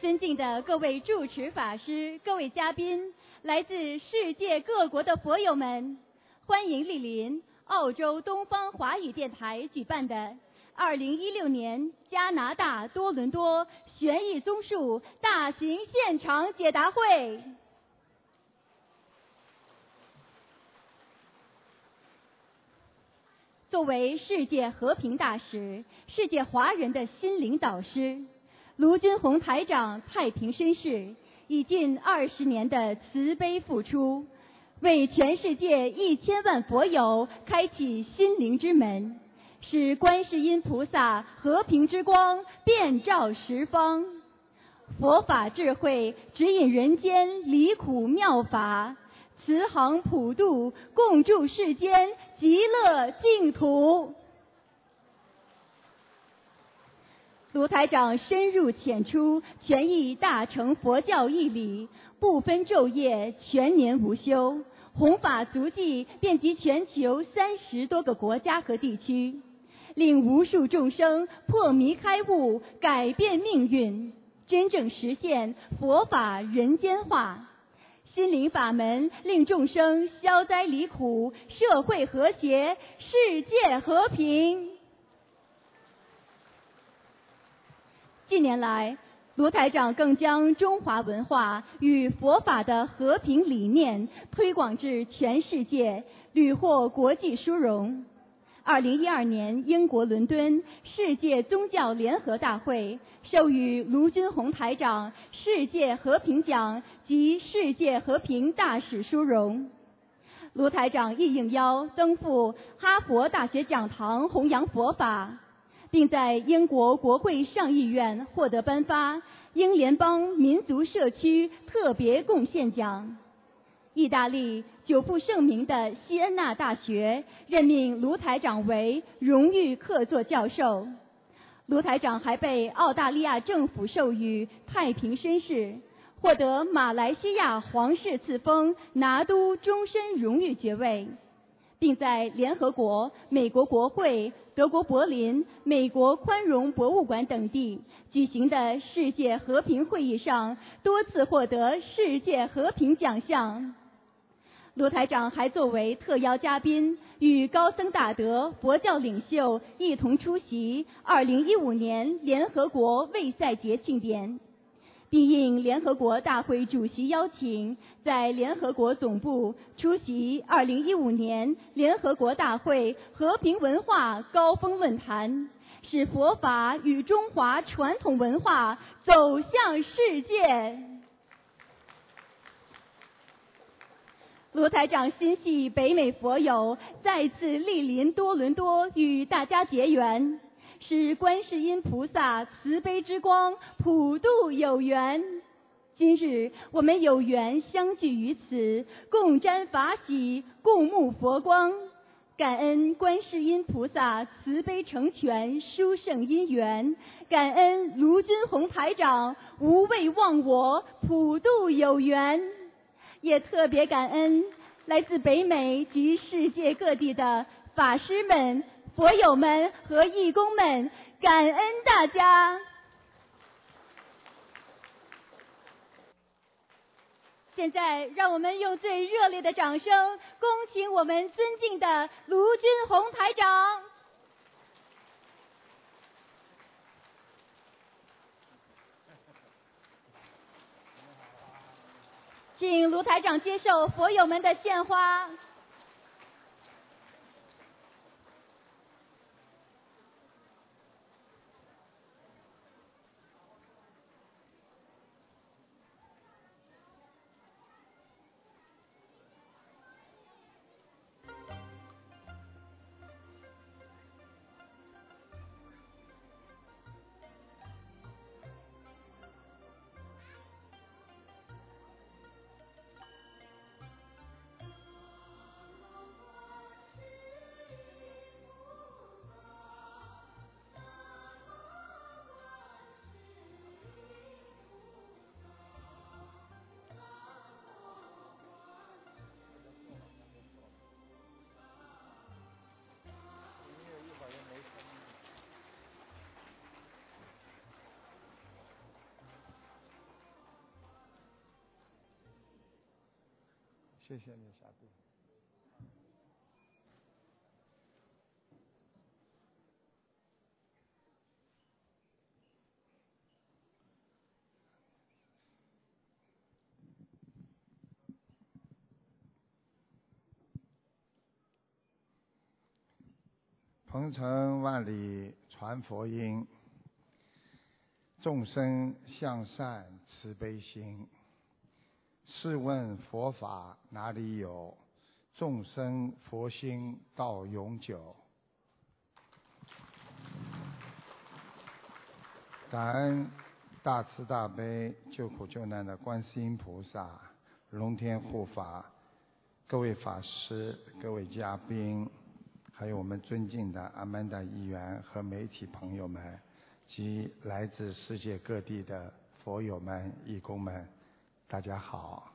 尊敬的各位主持法师、各位嘉宾、来自世界各国的佛友们，欢迎莅临澳洲东方华语电台举办的2016年加拿大多伦多悬疑综述大型现场解答会。作为世界和平大使、世界华人的心灵导师。卢军宏台长太平绅士以近二十年的慈悲付出，为全世界一千万佛友开启心灵之门，使观世音菩萨和平之光遍照十方，佛法智慧指引人间离苦妙法，慈航普渡，共筑世间极乐净土。卢台长深入浅出，全译大乘佛教义理，不分昼夜，全年无休，弘法足迹遍及全球三十多个国家和地区，令无数众生破迷开悟，改变命运，真正实现佛法人间化。心灵法门令众生消灾离苦，社会和谐，世界和平。近年来，卢台长更将中华文化与佛法的和平理念推广至全世界，屡获国际殊荣。二零一二年，英国伦敦世界宗教联合大会授予卢军宏台长世界和平奖及世界和平大使殊荣。卢台长亦应邀登赴哈佛大学讲堂弘扬佛法。并在英国国会上议院获得颁发英联邦民族社区特别贡献奖。意大利久负盛名的西恩纳大学任命卢台长为荣誉客座教授。卢台长还被澳大利亚政府授予太平绅士，获得马来西亚皇室赐封拿督终身荣誉爵位。并在联合国、美国国会、德国柏林、美国宽容博物馆等地举行的世界和平会议上多次获得世界和平奖项。罗台长还作为特邀嘉宾，与高僧大德、佛教领袖一同出席2015年联合国卫赛节庆典。并应联合国大会主席邀请，在联合国总部出席2015年联合国大会和平文化高峰论坛，使佛法与中华传统文化走向世界。罗台长心系北美佛友，再次莅临多伦多与大家结缘。使观世音菩萨慈悲之光普渡有缘。今日我们有缘相聚于此，共沾法喜，共沐佛光。感恩观世音菩萨慈悲成全殊胜因缘，感恩卢军宏台长无畏忘我普渡有缘，也特别感恩来自北美及世界各地的法师们。佛友们和义工们，感恩大家！现在，让我们用最热烈的掌声，恭请我们尊敬的卢军宏台长，请卢台长接受佛友们的献花。谢谢你，小弟。鹏程万里传佛音，众生向善慈悲心。试问佛法哪里有？众生佛心到永久。感恩大慈大悲救苦救难的观世音菩萨、龙天护法、各位法师、各位嘉宾。还有我们尊敬的阿曼达议员和媒体朋友们，及来自世界各地的佛友们、义工们，大家好！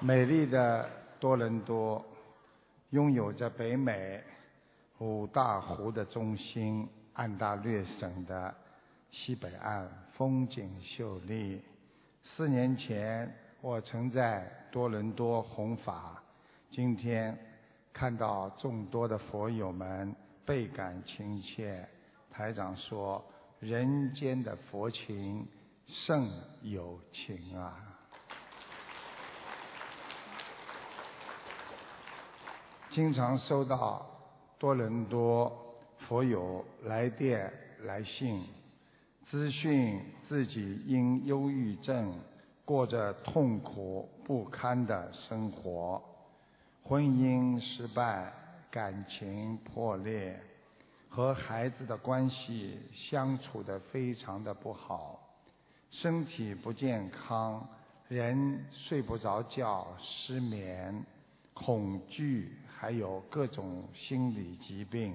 美丽的多伦多，拥有着北美五大湖的中心——安大略省的西北岸，风景秀丽。四年前。我曾在多伦多弘法，今天看到众多的佛友们倍感亲切。台长说：“人间的佛情胜有情啊！”经常收到多伦多佛友来电来信，资讯自己因忧郁症。过着痛苦不堪的生活，婚姻失败，感情破裂，和孩子的关系相处的非常的不好，身体不健康，人睡不着觉，失眠，恐惧，还有各种心理疾病。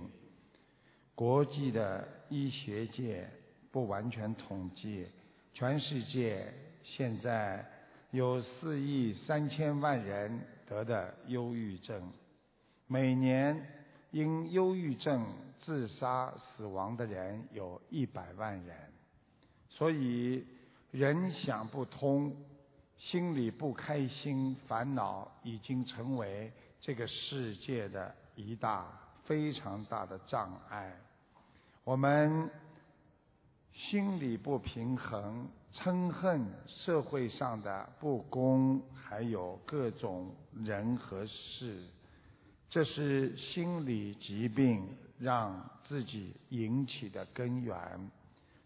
国际的医学界不完全统计，全世界。现在有四亿三千万人得的忧郁症，每年因忧郁症自杀死亡的人有一百万人，所以人想不通，心里不开心，烦恼已经成为这个世界的一大非常大的障碍。我们心里不平衡。嗔恨社会上的不公，还有各种人和事，这是心理疾病让自己引起的根源。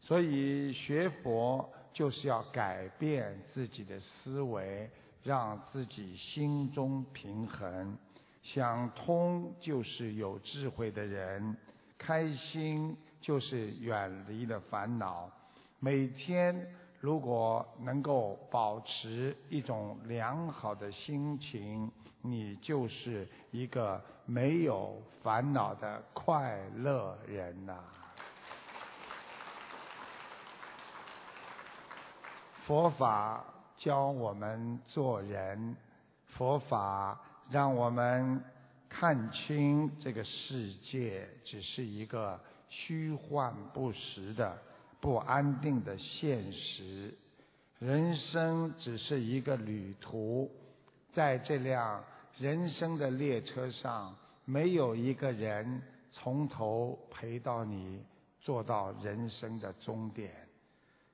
所以学佛就是要改变自己的思维，让自己心中平衡。想通就是有智慧的人，开心就是远离了烦恼，每天。如果能够保持一种良好的心情，你就是一个没有烦恼的快乐人呐。佛法教我们做人，佛法让我们看清这个世界只是一个虚幻不实的。不安定的现实，人生只是一个旅途，在这辆人生的列车上，没有一个人从头陪到你，坐到人生的终点。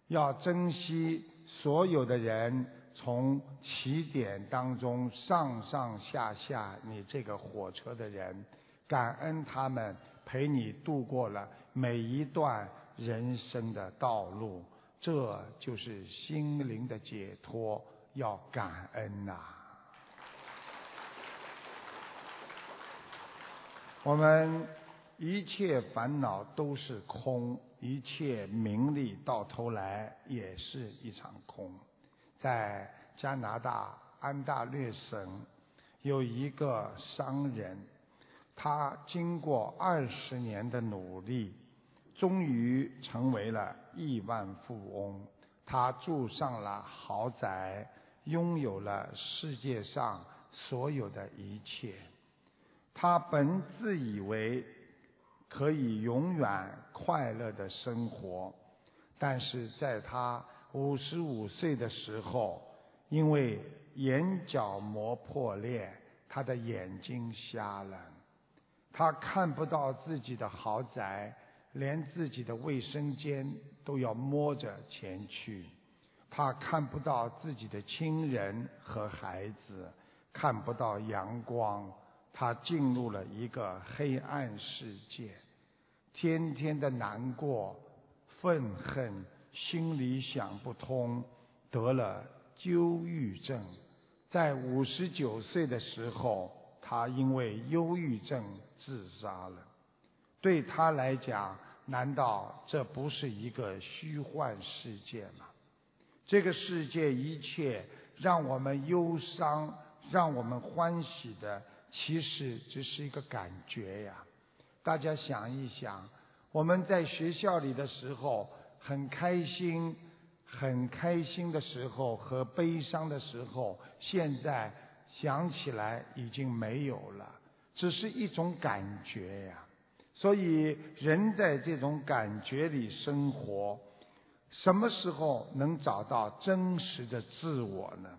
要珍惜所有的人从起点当中上上下下你这个火车的人，感恩他们陪你度过了每一段。人生的道路，这就是心灵的解脱，要感恩呐。我们一切烦恼都是空，一切名利到头来也是一场空。在加拿大安大略省有一个商人，他经过二十年的努力。终于成为了亿万富翁，他住上了豪宅，拥有了世界上所有的一切。他本自以为可以永远快乐的生活，但是在他五十五岁的时候，因为眼角膜破裂，他的眼睛瞎了，他看不到自己的豪宅，连自己的卫生间都要摸着前去，他看不到自己的亲人和孩子，看不到阳光，他进入了一个黑暗世界，天天的难过。愤恨，心里想不通，得了忧郁症。在五十九岁的时候，他因为忧郁症自杀了。对他来讲，难道这不是一个虚幻世界吗？这个世界一切让我们忧伤、让我们欢喜的，其实只是一个感觉呀。大家想一想。我们在学校里的时候很开心，很开心的时候和悲伤的时候，现在想起来已经没有了，只是一种感觉呀。所以人在这种感觉里生活，什么时候能找到真实的自我呢？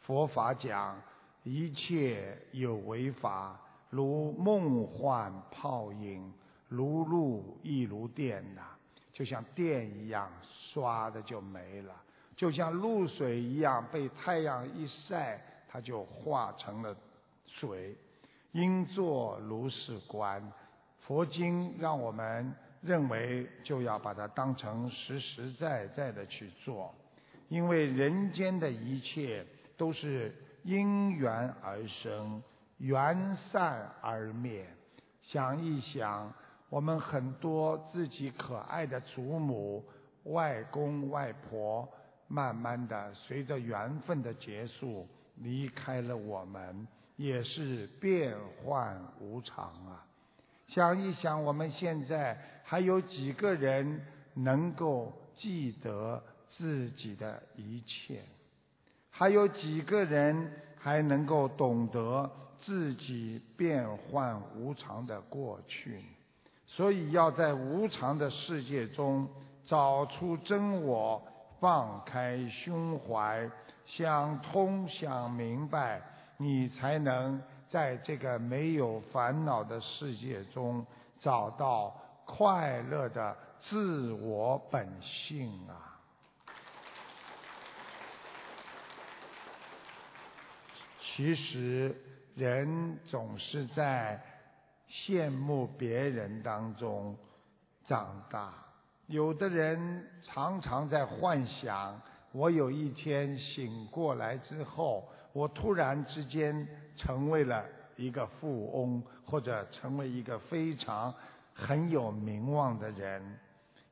佛法讲一切有为法，如梦幻泡影。如露亦如电呐，就像电一样，刷的就没了；就像露水一样，被太阳一晒，它就化成了水。应作如是观，佛经让我们认为就要把它当成实实在在的去做，因为人间的一切都是因缘而生，缘散而灭。想一想。我们很多自己可爱的祖母、外公外婆，慢慢的随着缘分的结束离开了我们，也是变幻无常啊！想一想，我们现在还有几个人能够记得自己的一切？还有几个人还能够懂得自己变幻无常的过去？所以要在无常的世界中找出真我，放开胸怀，想通想明白，你才能在这个没有烦恼的世界中找到快乐的自我本性啊！其实人总是在。羡慕别人当中长大，有的人常常在幻想：我有一天醒过来之后，我突然之间成为了一个富翁，或者成为一个非常很有名望的人。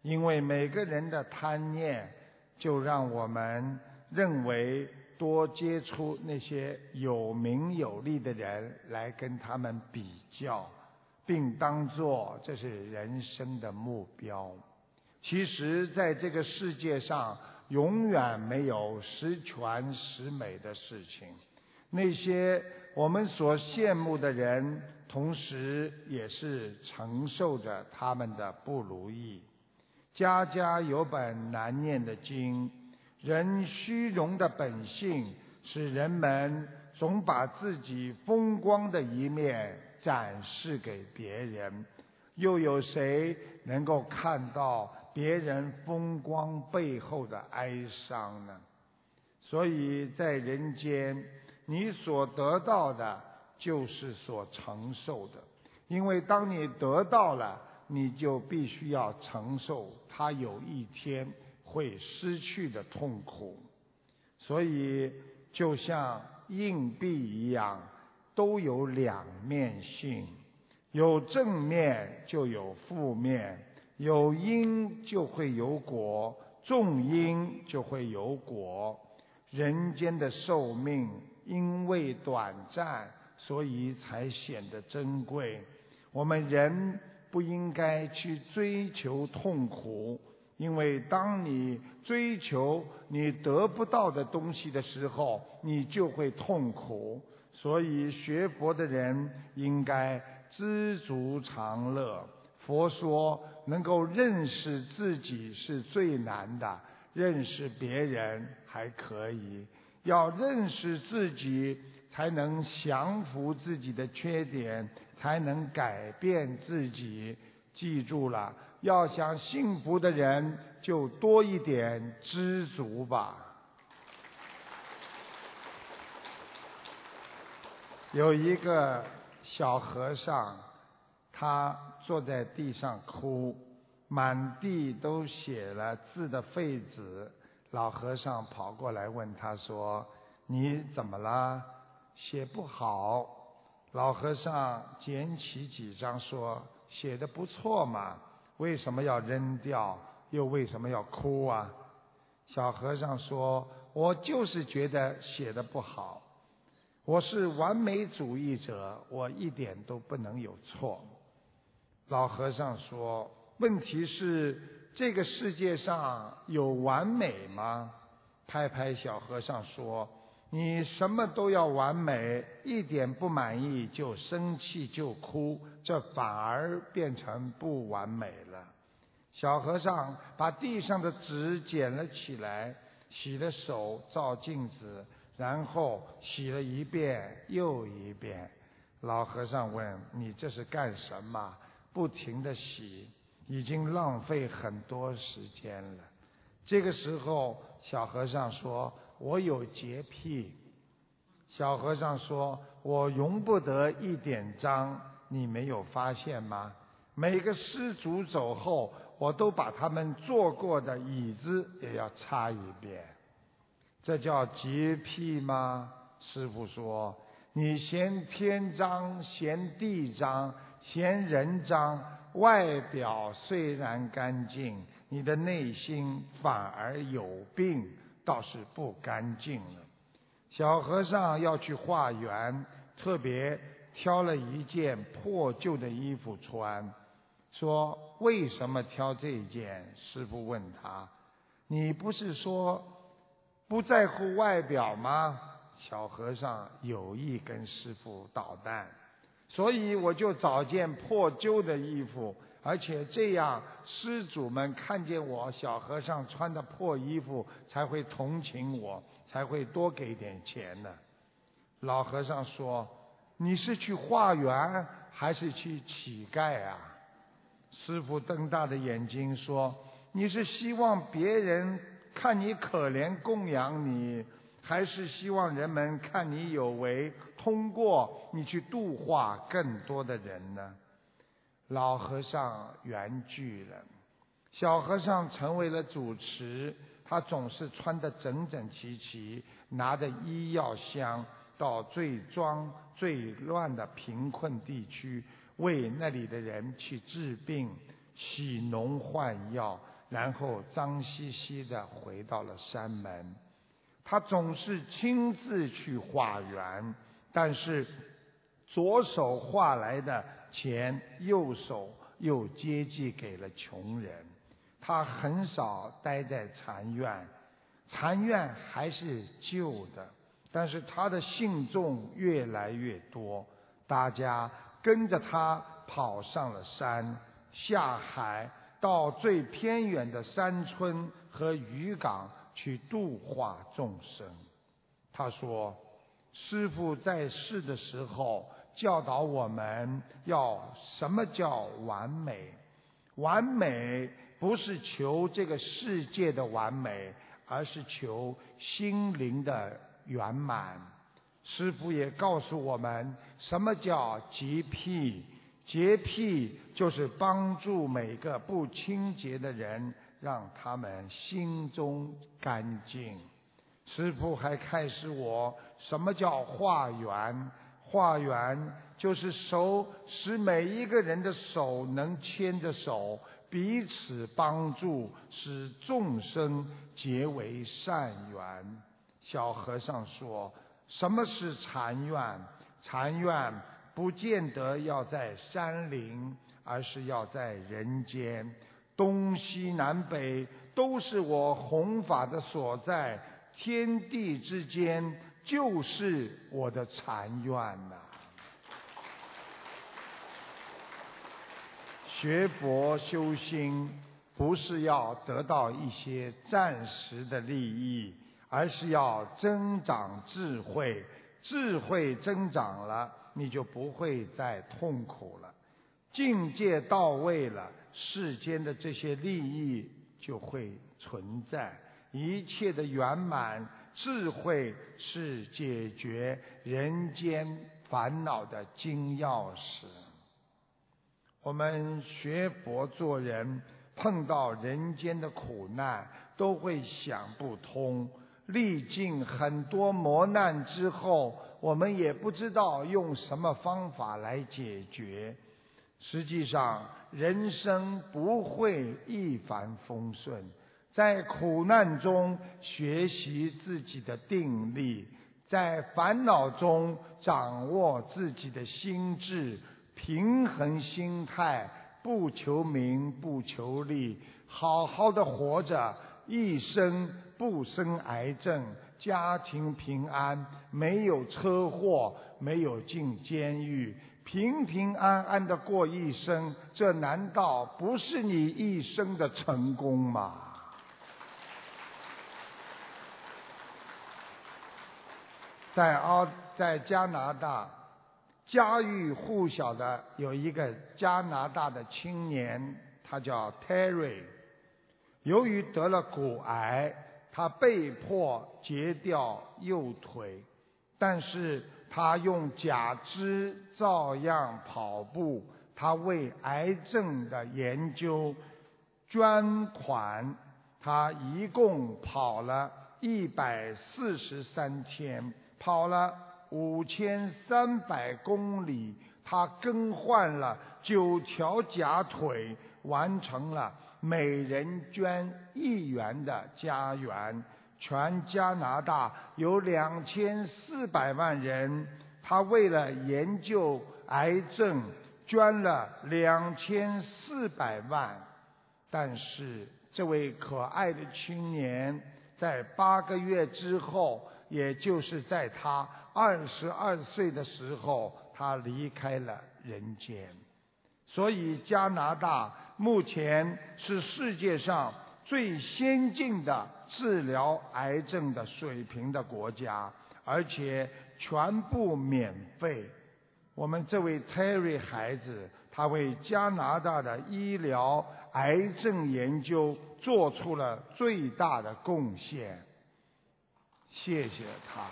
因为每个人的贪念，就让我们认为多接触那些有名有利的人，来跟他们比较。并当作这是人生的目标。其实，在这个世界上，永远没有十全十美的事情。那些我们所羡慕的人，同时也是承受着他们的不如意。家家有本难念的经，人虚荣的本性，使人们总把自己风光的一面。展示给别人，又有谁能够看到别人风光背后的哀伤呢？所以在人间，你所得到的就是所承受的，因为当你得到了，你就必须要承受它有一天会失去的痛苦。所以，就像硬币一样。都有两面性，有正面就有负面，有因就会有果，种因就会有果。人间的寿命因为短暂，所以才显得珍贵。我们人不应该去追求痛苦，因为当你追求你得不到的东西的时候，你就会痛苦。所以学佛的人应该知足常乐。佛说，能够认识自己是最难的，认识别人还可以，要认识自己，才能降服自己的缺点，才能改变自己。记住了，要想幸福的人，就多一点知足吧。有一个小和尚，他坐在地上哭，满地都写了字的废纸。老和尚跑过来问他说：“你怎么了？写不好？”老和尚捡起几张说：“写的不错嘛，为什么要扔掉？又为什么要哭啊？”小和尚说：“我就是觉得写的不好。”我是完美主义者，我一点都不能有错。老和尚说：“问题是这个世界上有完美吗？”拍拍小和尚说：“你什么都要完美，一点不满意就生气就哭，这反而变成不完美了。”小和尚把地上的纸捡了起来，洗了手，照镜子。然后洗了一遍又一遍，老和尚问：“你这是干什么？不停的洗，已经浪费很多时间了。”这个时候，小和尚说：“我有洁癖。”小和尚说：“我容不得一点脏，你没有发现吗？每个施主走后，我都把他们坐过的椅子也要擦一遍。”这叫洁癖吗？师傅说：“你嫌天脏，嫌地脏，嫌人脏，外表虽然干净，你的内心反而有病，倒是不干净了。”小和尚要去化缘，特别挑了一件破旧的衣服穿，说：“为什么挑这件？”师傅问他：“你不是说？”不在乎外表吗？小和尚有意跟师傅捣蛋，所以我就找件破旧的衣服，而且这样施主们看见我小和尚穿的破衣服，才会同情我，才会多给点钱呢。老和尚说：“你是去化缘还是去乞丐啊？”师傅瞪大的眼睛说：“你是希望别人？”看你可怜供养你，还是希望人们看你有为，通过你去度化更多的人呢？老和尚圆寂了，小和尚成为了主持，他总是穿得整整齐齐，拿着医药箱到最脏最乱的贫困地区，为那里的人去治病、洗脓换药。然后脏兮兮的回到了山门，他总是亲自去化缘，但是左手化来的钱，右手又接济给了穷人。他很少待在禅院，禅院还是旧的，但是他的信众越来越多，大家跟着他跑上了山，下海。到最偏远的山村和渔港去度化众生。他说：“师傅在世的时候教导我们要什么叫完美？完美不是求这个世界的完美，而是求心灵的圆满。师傅也告诉我们什么叫洁癖。”洁癖就是帮助每个不清洁的人，让他们心中干净。师父还开示我，什么叫化缘？化缘就是手，使每一个人的手能牵着手，彼此帮助，使众生结为善缘。小和尚说，什么是禅院？禅院。不见得要在山林，而是要在人间。东西南北都是我弘法的所在，天地之间就是我的禅院呐。学佛修心，不是要得到一些暂时的利益，而是要增长智慧。智慧增长了，你就不会再痛苦了。境界到位了，世间的这些利益就会存在。一切的圆满，智慧是解决人间烦恼的金钥匙。我们学佛做人，碰到人间的苦难，都会想不通。历尽很多磨难之后，我们也不知道用什么方法来解决。实际上，人生不会一帆风顺，在苦难中学习自己的定力，在烦恼中掌握自己的心智，平衡心态，不求名，不求利，好好的活着，一生不生癌症，家庭平安，没有车祸，没有进监狱。平平安安的过一生，这难道不是你一生的成功吗？在澳，在加拿大，家喻户晓的有一个加拿大的青年，他叫 Terry。由于得了骨癌，他被迫截掉右腿，但是。他用假肢照样跑步，他为癌症的研究捐款，他一共跑了一百四十三天，跑了五千三百公里，他更换了九条假腿，完成了每人捐一元的家园。全加拿大有两千四百万人，他为了研究癌症捐了两千四百万。但是这位可爱的青年在八个月之后，也就是在他二十二岁的时候，他离开了人间。所以加拿大目前是世界上最先进的。治疗癌症的水平的国家，而且全部免费。我们这位 Terry 孩子，他为加拿大的医疗癌症研究做出了最大的贡献。谢谢他。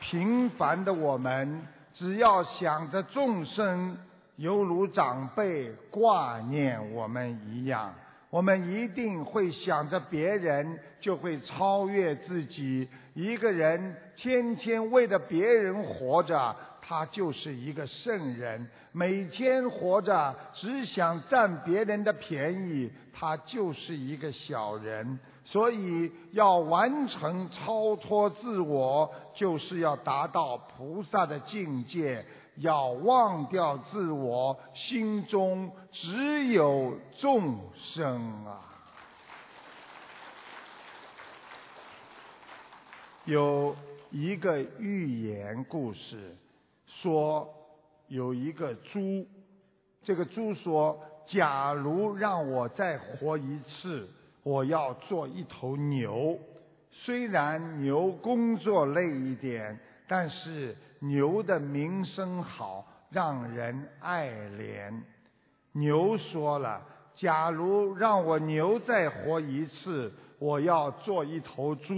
平凡的我们，只要想着众生，犹如长辈挂念我们一样。我们一定会想着别人，就会超越自己。一个人天天为了别人活着，他就是一个圣人；每天活着只想占别人的便宜，他就是一个小人。所以，要完成超脱自我，就是要达到菩萨的境界。要忘掉自我，心中只有众生啊！有一个寓言故事，说有一个猪，这个猪说：“假如让我再活一次，我要做一头牛。虽然牛工作累一点，但是……”牛的名声好，让人爱怜。牛说了：“假如让我牛再活一次，我要做一头猪，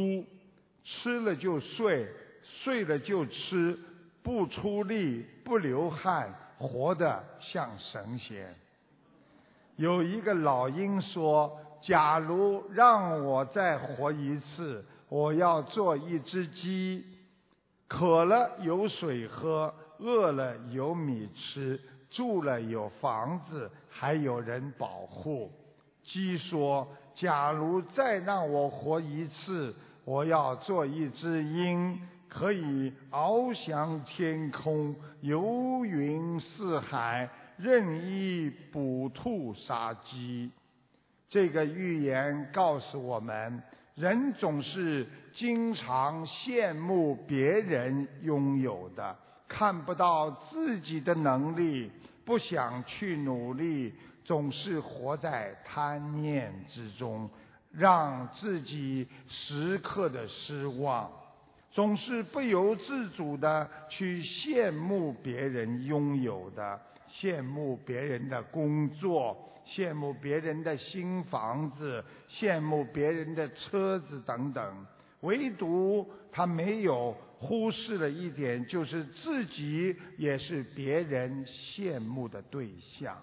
吃了就睡，睡了就吃，不出力，不流汗，活得像神仙。”有一个老鹰说：“假如让我再活一次，我要做一只鸡。”渴了有水喝，饿了有米吃，住了有房子，还有人保护。鸡说：“假如再让我活一次，我要做一只鹰，可以翱翔天空，游云四海，任意捕兔杀鸡。”这个寓言告诉我们。人总是经常羡慕别人拥有的，看不到自己的能力，不想去努力，总是活在贪念之中，让自己时刻的失望，总是不由自主的去羡慕别人拥有的，羡慕别人的工作，羡慕别人的新房子，羡慕别人的车子等等。唯独他没有忽视了一点，就是自己也是别人羡慕的对象。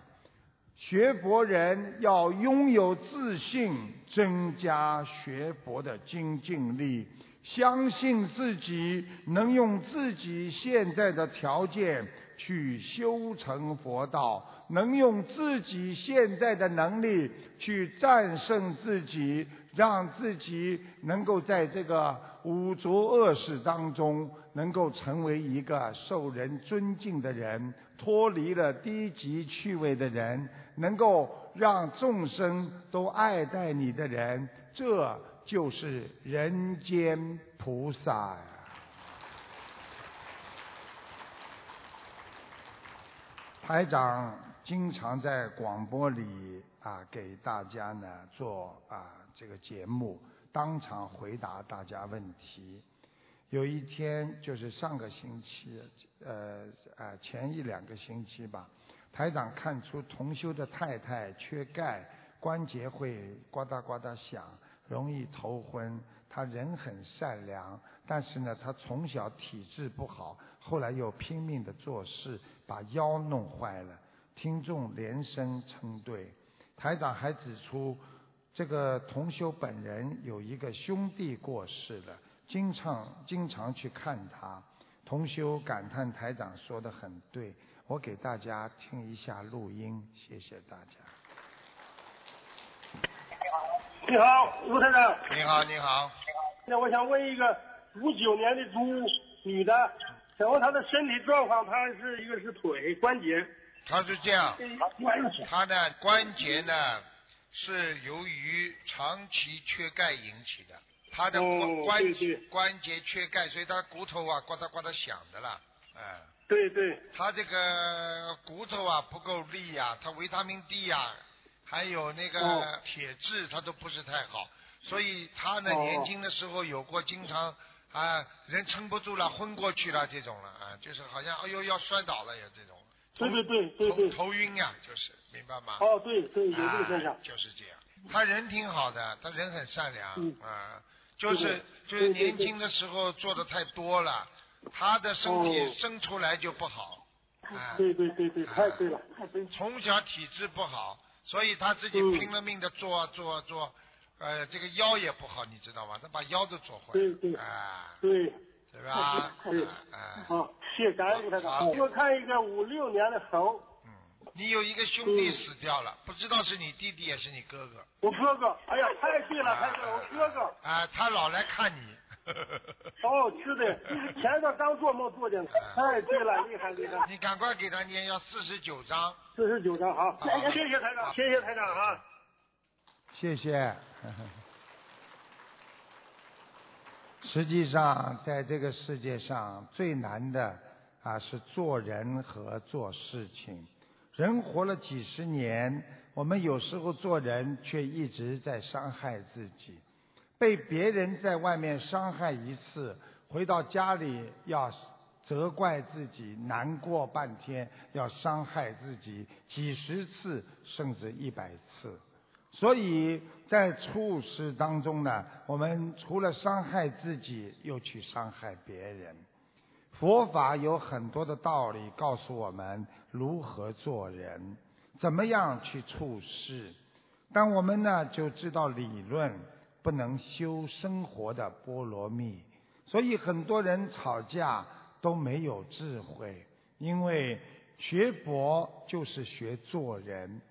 学佛人要拥有自信，增加学佛的精进力，相信自己能用自己现在的条件去修成佛道，能用自己现在的能力去战胜自己。让自己能够在这个五浊恶世当中，能够成为一个受人尊敬的人，脱离了低级趣味的人，能够让众生都爱戴你的人，这就是人间菩萨呀！台长经常在广播里啊，给大家呢做啊。这个节目当场回答大家问题。有一天就是上个星期，呃呃前一两个星期吧，台长看出同修的太太缺钙，关节会呱嗒呱嗒响，容易头昏。他人很善良，但是呢，他从小体质不好，后来又拼命的做事，把腰弄坏了。听众连声称对，台长还指出。这个同修本人有一个兄弟过世了，经常经常去看他。同修感叹台长说的很对，我给大家听一下录音，谢谢大家。你好，吴台长。你好，你好。那我想问一个五九年的猪女的，然后她的身体状况？她是一个是腿关节。她是这样，他的关节呢？是由于长期缺钙引起的，他的关关节关节缺钙，所以他骨头啊呱嗒呱嗒响的了，哎。对对。他这个骨头啊不够力呀，他维他命 D 呀，还有那个铁质，他都不是太好，所以他呢年轻的时候有过经常啊人撑不住了昏过去了这种了啊，就是好像哎呦要摔倒了呀这种。对对对对对。头晕呀，就是。明白吗？哦，对对，有这个现象。就是这样，他人挺好的，他人很善良，啊，就是就是年轻的时候做的太多了，他的身体生出来就不好。啊对对对对，太对了，太对了。从小体质不好，所以他自己拼了命的做做做，呃，这个腰也不好，你知道吗？他把腰都做坏了。对对。啊。对。对吧？对。好，谢感恩台长。我看一个五六年的猴。嗯你有一个兄弟死掉了，不知道是你弟弟也是你哥哥。我哥哥，哎呀，太对了，太对了，我哥哥。啊，他老来看你。哦，是的，前段刚做梦做见，太对了，厉害厉害。你赶快给他念，要四十九章。四十九章，好，谢谢台长，谢谢台长啊。谢谢。实际上，在这个世界上最难的啊，是做人和做事情。人活了几十年，我们有时候做人却一直在伤害自己。被别人在外面伤害一次，回到家里要责怪自己，难过半天，要伤害自己几十次甚至一百次。所以在处事当中呢，我们除了伤害自己，又去伤害别人。佛法有很多的道理告诉我们如何做人，怎么样去处事。但我们呢就知道理论，不能修生活的菠萝蜜。所以很多人吵架都没有智慧，因为学佛就是学做人。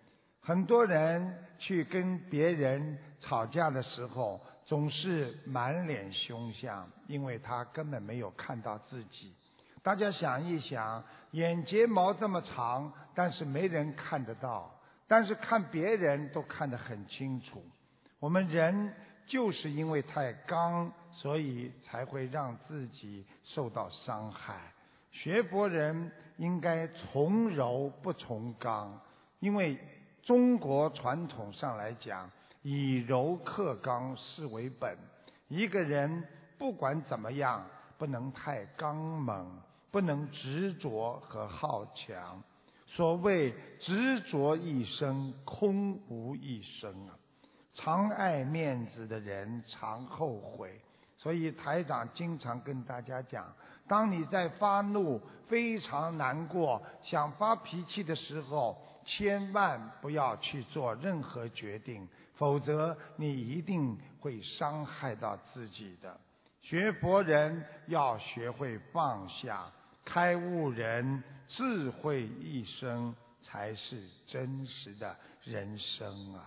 很多人去跟别人吵架的时候。总是满脸凶相，因为他根本没有看到自己。大家想一想，眼睫毛这么长，但是没人看得到，但是看别人都看得很清楚。我们人就是因为太刚，所以才会让自己受到伤害。学佛人应该从柔不从刚，因为中国传统上来讲，以柔克刚是为本。一个人不管怎么样，不能太刚猛，不能执着和好强。所谓执着一生，空无一生啊！常爱面子的人常后悔。所以台长经常跟大家讲：当你在发怒、非常难过、想发脾气的时候，千万不要去做任何决定，否则你一定会伤害到自己的。学佛人要学会放下，开悟人智慧一生才是真实的人生啊！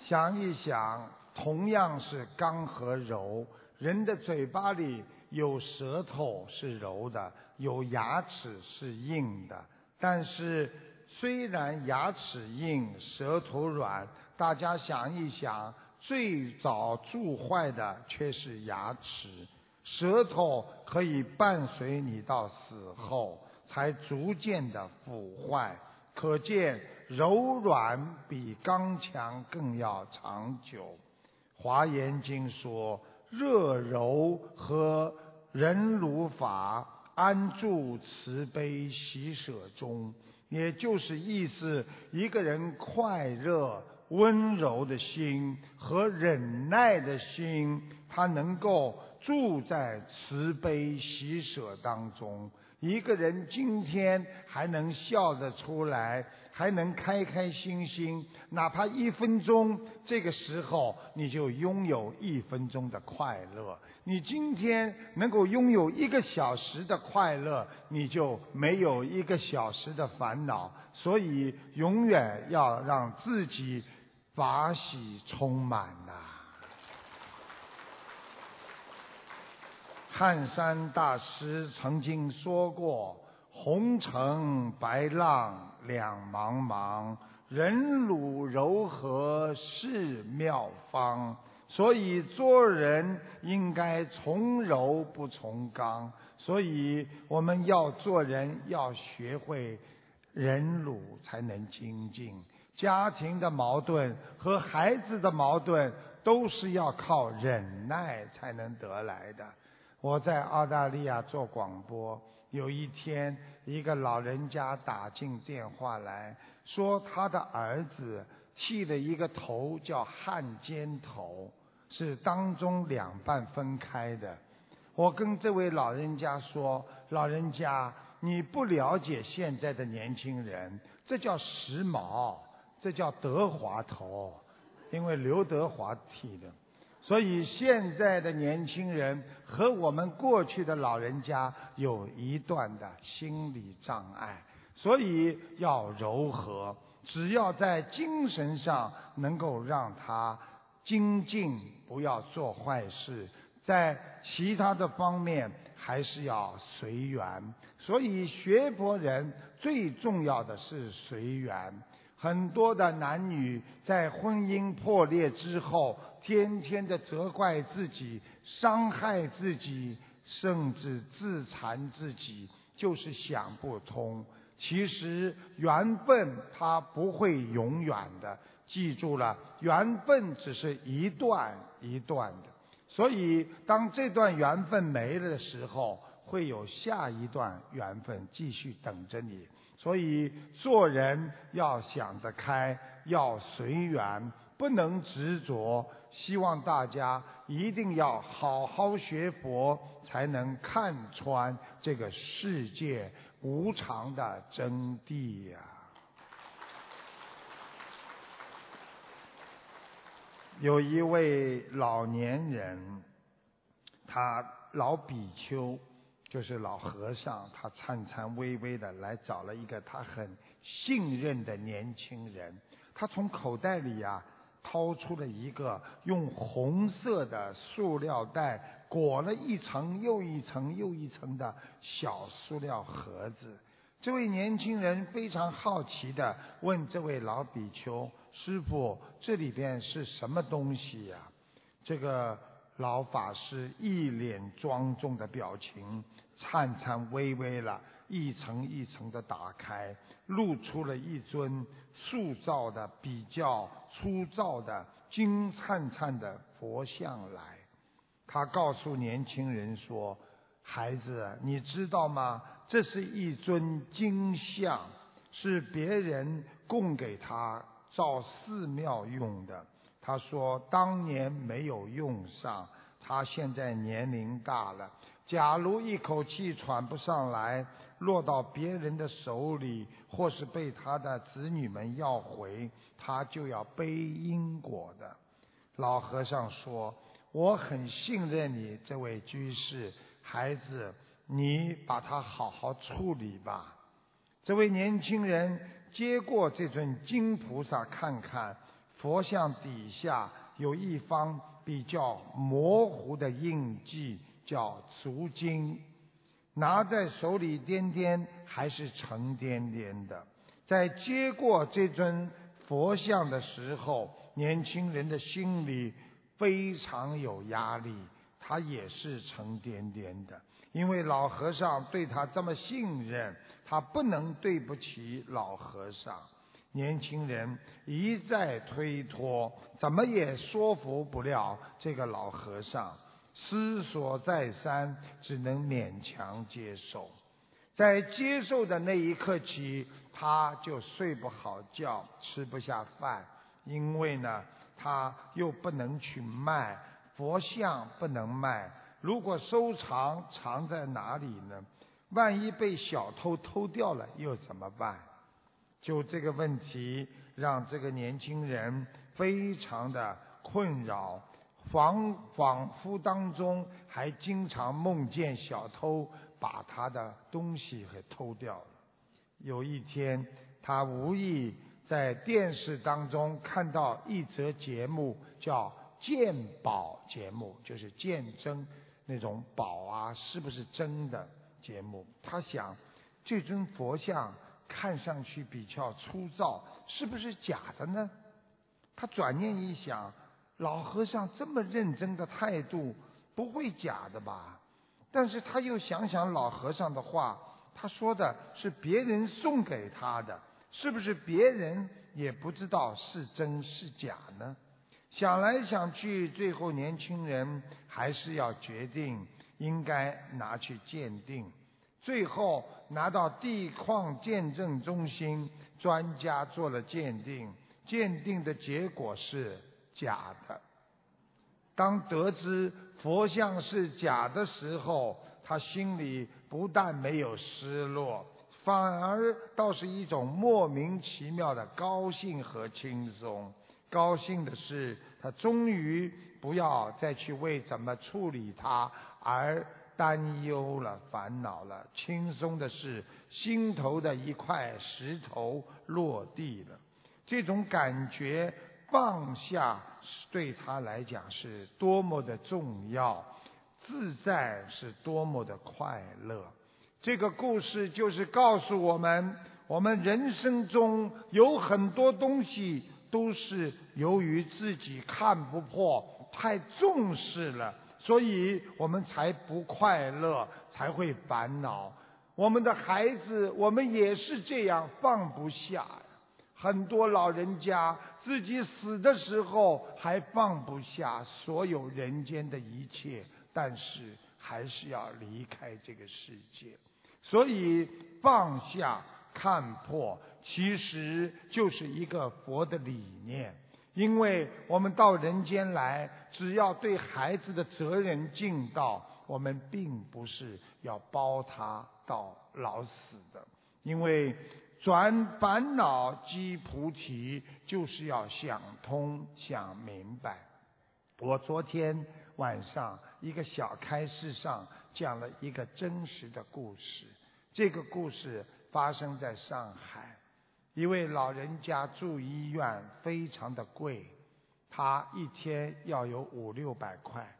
想一想，同样是刚和柔，人的嘴巴里有舌头是柔的。有牙齿是硬的，但是虽然牙齿硬，舌头软，大家想一想，最早蛀坏的却是牙齿，舌头可以伴随你到死后，才逐渐的腐坏。可见柔软比刚强更要长久。华严经说：热柔和忍辱法。安住慈悲喜舍中，也就是意思，一个人快乐、温柔的心和忍耐的心，他能够住在慈悲喜舍当中。一个人今天还能笑得出来。还能开开心心，哪怕一分钟，这个时候你就拥有一分钟的快乐。你今天能够拥有一个小时的快乐，你就没有一个小时的烦恼。所以，永远要让自己法喜充满呐。汉山大师曾经说过。红尘白浪两茫茫，忍辱柔和是妙方。所以做人应该从柔不从刚。所以我们要做人，要学会忍辱，才能精进。家庭的矛盾和孩子的矛盾，都是要靠忍耐才能得来的。我在澳大利亚做广播。有一天，一个老人家打进电话来说，他的儿子剃了一个头叫汉奸头，是当中两半分开的。我跟这位老人家说：“老人家，你不了解现在的年轻人，这叫时髦，这叫德华头，因为刘德华剃的。”所以现在的年轻人和我们过去的老人家有一段的心理障碍，所以要柔和。只要在精神上能够让他精进，不要做坏事，在其他的方面还是要随缘。所以学佛人最重要的是随缘。很多的男女在婚姻破裂之后，天天的责怪自己、伤害自己，甚至自残自己，就是想不通。其实缘分它不会永远的，记住了，缘分只是一段一段的。所以，当这段缘分没了的时候，会有下一段缘分继续等着你。所以做人要想得开，要随缘，不能执着。希望大家一定要好好学佛，才能看穿这个世界无常的真谛呀。有一位老年人，他老比丘。就是老和尚，他颤颤巍巍的来找了一个他很信任的年轻人。他从口袋里呀掏出了一个用红色的塑料袋裹了一层又一层又一层的小塑料盒子。这位年轻人非常好奇的问这位老比丘：“师傅，这里边是什么东西呀？”这个。老法师一脸庄重的表情，颤颤巍巍了，一层一层的打开，露出了一尊塑造的比较粗糙的金灿灿的佛像来。他告诉年轻人说：“孩子，你知道吗？这是一尊金像，是别人供给他造寺庙用的。”他说：“当年没有用上，他现在年龄大了。假如一口气喘不上来，落到别人的手里，或是被他的子女们要回，他就要背因果的。”老和尚说：“我很信任你，这位居士，孩子，你把他好好处理吧。”这位年轻人接过这尊金菩萨看看。佛像底下有一方比较模糊的印记，叫足金，拿在手里掂掂还是沉甸甸的。在接过这尊佛像的时候，年轻人的心里非常有压力，他也是沉甸甸的，因为老和尚对他这么信任，他不能对不起老和尚。年轻人一再推脱，怎么也说服不了这个老和尚。思索再三，只能勉强接受。在接受的那一刻起，他就睡不好觉，吃不下饭，因为呢，他又不能去卖佛像，不能卖。如果收藏，藏在哪里呢？万一被小偷偷掉了，又怎么办？就这个问题，让这个年轻人非常的困扰，恍恍惚当中还经常梦见小偷把他的东西给偷掉了。有一天，他无意在电视当中看到一则节目，叫鉴宝节目，就是鉴真那种宝啊是不是真的节目。他想，这尊佛像。看上去比较粗糙，是不是假的呢？他转念一想，老和尚这么认真的态度，不会假的吧？但是他又想想老和尚的话，他说的是别人送给他的，是不是别人也不知道是真是假呢？想来想去，最后年轻人还是要决定应该拿去鉴定。最后拿到地矿鉴证中心，专家做了鉴定，鉴定的结果是假的。当得知佛像是假的时候，他心里不但没有失落，反而倒是一种莫名其妙的高兴和轻松。高兴的是，他终于不要再去为怎么处理它而。担忧了，烦恼了，轻松的是心头的一块石头落地了。这种感觉放下对他来讲是多么的重要，自在是多么的快乐。这个故事就是告诉我们，我们人生中有很多东西都是由于自己看不破，太重视了。所以我们才不快乐，才会烦恼。我们的孩子，我们也是这样放不下。很多老人家自己死的时候还放不下所有人间的一切，但是还是要离开这个世界。所以放下、看破，其实就是一个佛的理念。因为我们到人间来，只要对孩子的责任尽到，我们并不是要包他到老死的。因为转烦恼积菩提，就是要想通想明白。我昨天晚上一个小开示上讲了一个真实的故事，这个故事发生在上海。一位老人家住医院非常的贵，他一天要有五六百块，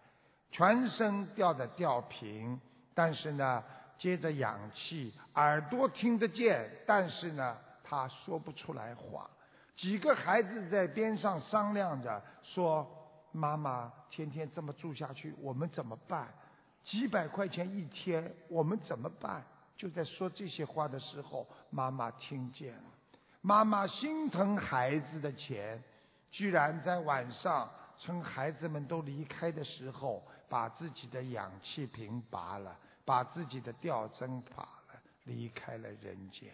全身吊的吊瓶，但是呢接着氧气，耳朵听得见，但是呢他说不出来话。几个孩子在边上商量着说：“妈妈天天这么住下去，我们怎么办？几百块钱一天，我们怎么办？”就在说这些话的时候，妈妈听见了。妈妈心疼孩子的钱，居然在晚上趁孩子们都离开的时候，把自己的氧气瓶拔了，把自己的吊针拔了，离开了人间。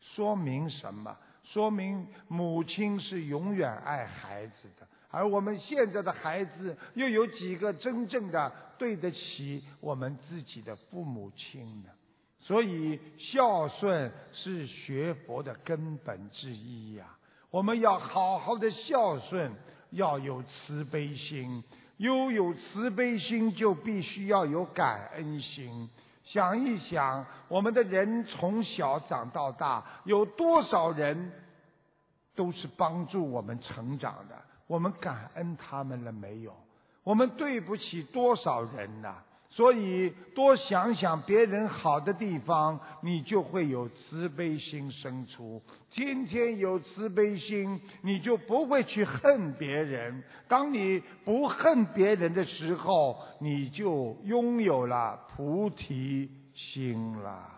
说明什么？说明母亲是永远爱孩子的，而我们现在的孩子又有几个真正的对得起我们自己的父母亲呢？所以孝顺是学佛的根本之一呀。我们要好好的孝顺，要有慈悲心。拥有慈悲心，就必须要有感恩心。想一想，我们的人从小长到大，有多少人都是帮助我们成长的？我们感恩他们了没有？我们对不起多少人呐？所以，多想想别人好的地方，你就会有慈悲心生出。天天有慈悲心，你就不会去恨别人。当你不恨别人的时候，你就拥有了菩提心了。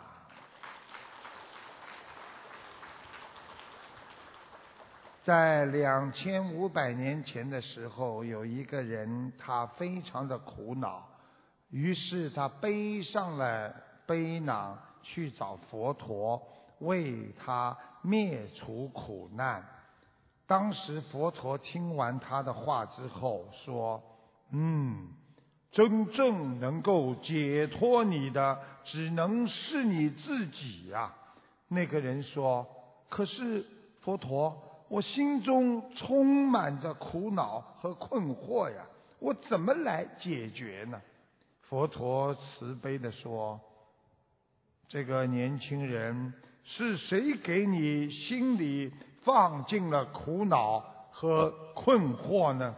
在两千五百年前的时候，有一个人，他非常的苦恼。于是他背上了背囊去找佛陀，为他灭除苦难。当时佛陀听完他的话之后说：“嗯，真正能够解脱你的，只能是你自己呀。”那个人说：“可是佛陀，我心中充满着苦恼和困惑呀，我怎么来解决呢？”佛陀慈悲地说：“这个年轻人是谁给你心里放进了苦恼和困惑呢？”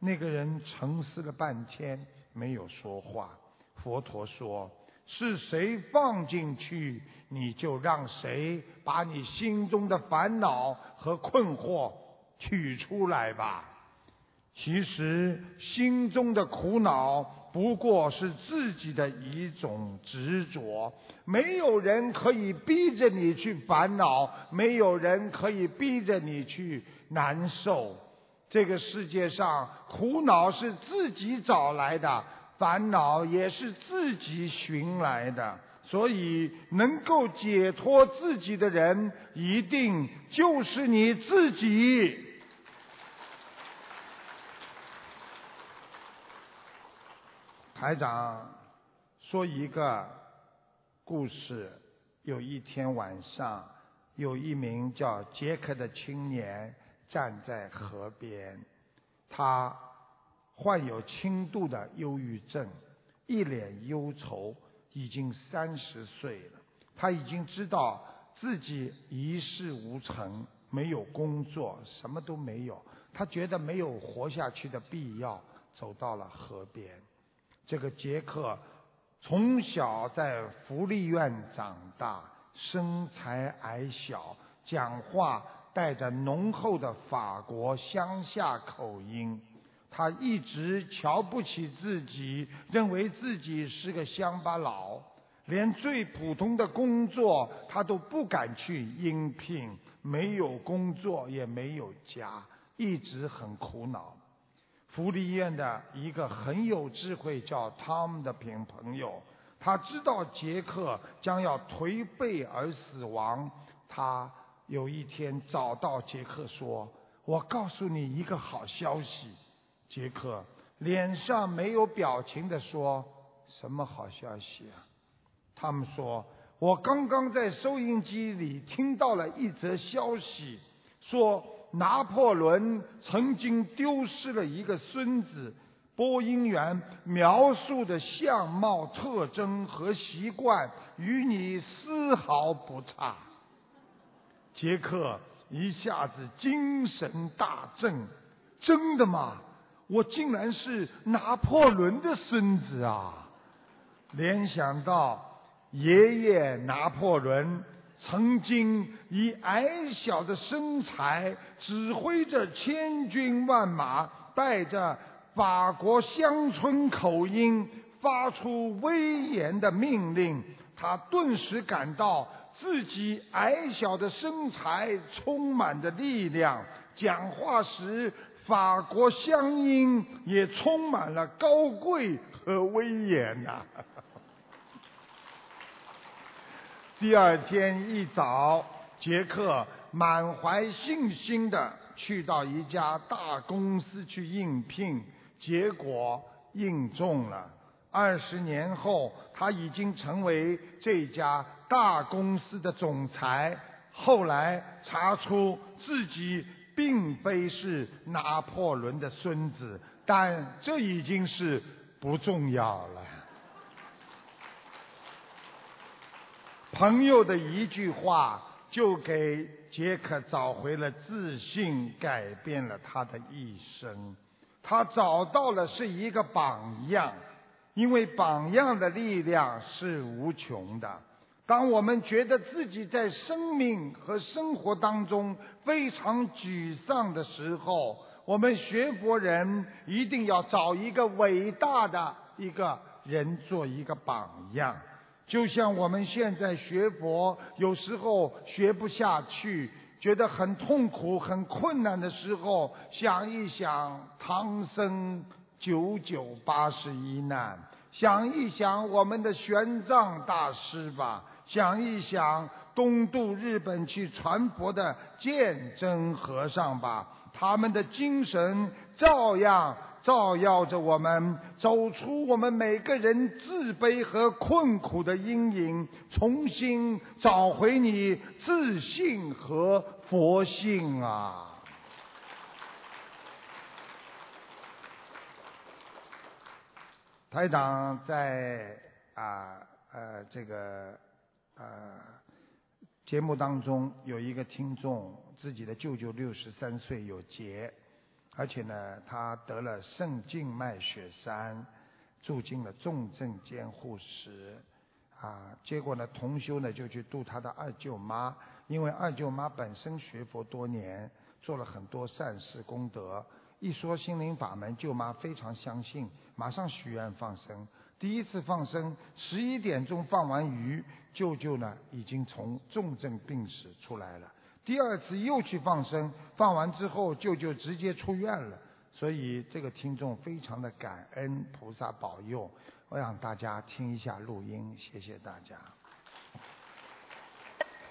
那个人沉思了半天，没有说话。佛陀说：“是谁放进去，你就让谁把你心中的烦恼和困惑取出来吧。其实心中的苦恼。”不过是自己的一种执着，没有人可以逼着你去烦恼，没有人可以逼着你去难受。这个世界上，苦恼是自己找来的，烦恼也是自己寻来的。所以，能够解脱自己的人，一定就是你自己。台长说一个故事：有一天晚上，有一名叫杰克的青年站在河边，他患有轻度的忧郁症，一脸忧愁，已经三十岁了。他已经知道自己一事无成，没有工作，什么都没有。他觉得没有活下去的必要，走到了河边。这个杰克从小在福利院长大，身材矮小，讲话带着浓厚的法国乡下口音。他一直瞧不起自己，认为自己是个乡巴佬，连最普通的工作他都不敢去应聘。没有工作，也没有家，一直很苦恼。福利院的一个很有智慧叫汤姆的朋朋友，他知道杰克将要颓废而死亡。他有一天找到杰克说：“我告诉你一个好消息。”杰克脸上没有表情的说：“什么好消息啊？”他们说：“我刚刚在收音机里听到了一则消息，说。”拿破仑曾经丢失了一个孙子，播音员描述的相貌特征和习惯与你丝毫不差。杰克一下子精神大振，真的吗？我竟然是拿破仑的孙子啊！联想到爷爷拿破仑。曾经以矮小的身材指挥着千军万马，带着法国乡村口音发出威严的命令。他顿时感到自己矮小的身材充满着力量，讲话时法国乡音也充满了高贵和威严呐、第二天一早，杰克满怀信心的去到一家大公司去应聘，结果应中了。二十年后，他已经成为这家大公司的总裁。后来查出自己并非是拿破仑的孙子，但这已经是不重要了。朋友的一句话，就给杰克找回了自信，改变了他的一生。他找到了是一个榜样，因为榜样的力量是无穷的。当我们觉得自己在生命和生活当中非常沮丧的时候，我们学佛人一定要找一个伟大的一个人做一个榜样。就像我们现在学佛，有时候学不下去，觉得很痛苦、很困难的时候，想一想唐僧九九八十一难，想一想我们的玄奘大师吧，想一想东渡日本去传佛的鉴真和尚吧，他们的精神照样。照耀着我们走出我们每个人自卑和困苦的阴影，重新找回你自信和佛性啊！台长在啊呃这个呃节目当中有一个听众，自己的舅舅六十三岁有结。而且呢，他得了肾静脉血栓，住进了重症监护室，啊，结果呢，同修呢就去度他的二舅妈，因为二舅妈本身学佛多年，做了很多善事功德，一说心灵法门，舅妈非常相信，马上许愿放生。第一次放生，十一点钟放完鱼，舅舅呢已经从重症病室出来了。第二次又去放生，放完之后舅舅直接出院了，所以这个听众非常的感恩菩萨保佑。我让大家听一下录音，谢谢大家。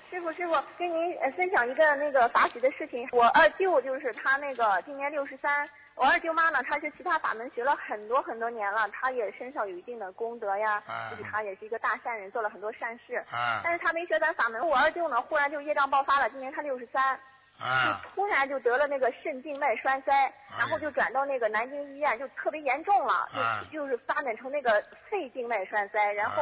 师傅，师傅，跟您分享一个那个法喜的事情。我二舅就是他那个今年六十三，我二舅妈呢，她是其他法门学了很多很多年了，她也身上有一定的功德呀，就是她也是一个大善人，做了很多善事。啊但是她没学咱法门，我二舅呢，忽然就业障爆发了，今年他六十三，啊就突然就得了那个肾静脉栓塞，然后就转到那个南京医院，就特别严重了，哎就就是发展成那个肺静脉栓塞，然后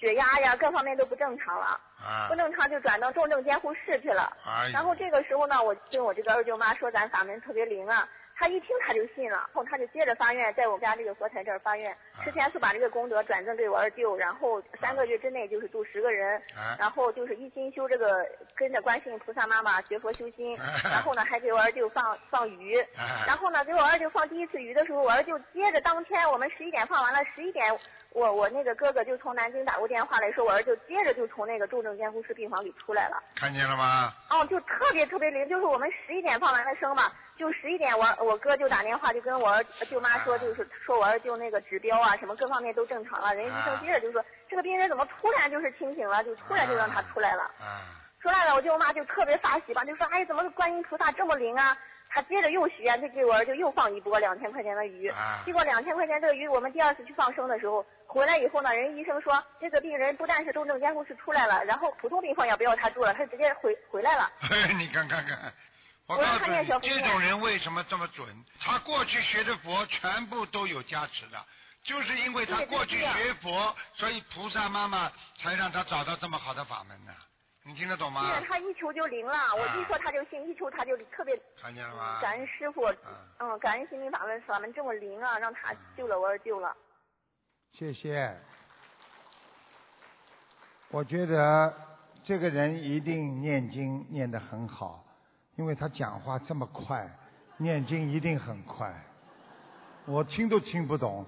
血压呀各方面都不正常了。啊不正常就转到重症监护室去了。哎然后这个时候呢，我听我这个二舅妈说咱法门特别灵啊，她一听他就信了，后他就接着发愿，在我们家这个佛台这儿发愿，啊吃全素把这个功德转赠给我二舅，然后三个月之内就是度十个人，啊然后就是一心修这个跟着观世音菩萨妈妈学佛修心，啊然后呢还给我二舅放放鱼，啊然后呢给我二舅放第一次鱼的时候，我二舅接着当天我们十一点放完了，十一点。我我那个哥哥就从南京打过电话来说，我二舅接着就从那个重症监护室病房里出来了。看见了吗？哦，就特别特别灵，就是我们十一点放完了生嘛，就十一点我我哥就打电话就跟我儿舅妈说，就是说我儿舅那个指标啊什么各方面都正常了，人医生接着就说这个病人怎么突然就是清醒了，就突然就让他出来了。啊出来了，我舅妈就特别发喜吧，就说哎怎么观音菩萨这么灵啊？他接着又许愿，就给我儿子又放一波两千块钱的鱼。啊结果两千块钱这个鱼，我们第二次去放生的时候回来以后呢，人医生说这个病人不但是重症监护室出来了，然后普通病房也不要他住了，他直接回回来了。你看看看，我告诉你这种人为什么这么准？他过去学的佛全部都有加持的，就是因为他过去学佛，所以菩萨妈妈才让他找到这么好的法门呢。你听得懂吗？是他一求就灵了，我一说他就信，一求他就特别看见了吗？感恩师傅，嗯，感恩心灵法门法门这么灵啊，让他救了我儿舅了。谢谢。我觉得这个人一定念经念得很好，因为他讲话这么快，念经一定很快。我听都听不懂，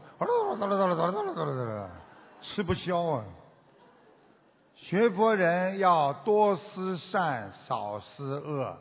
吃不消啊。学佛人要多思善，少思恶。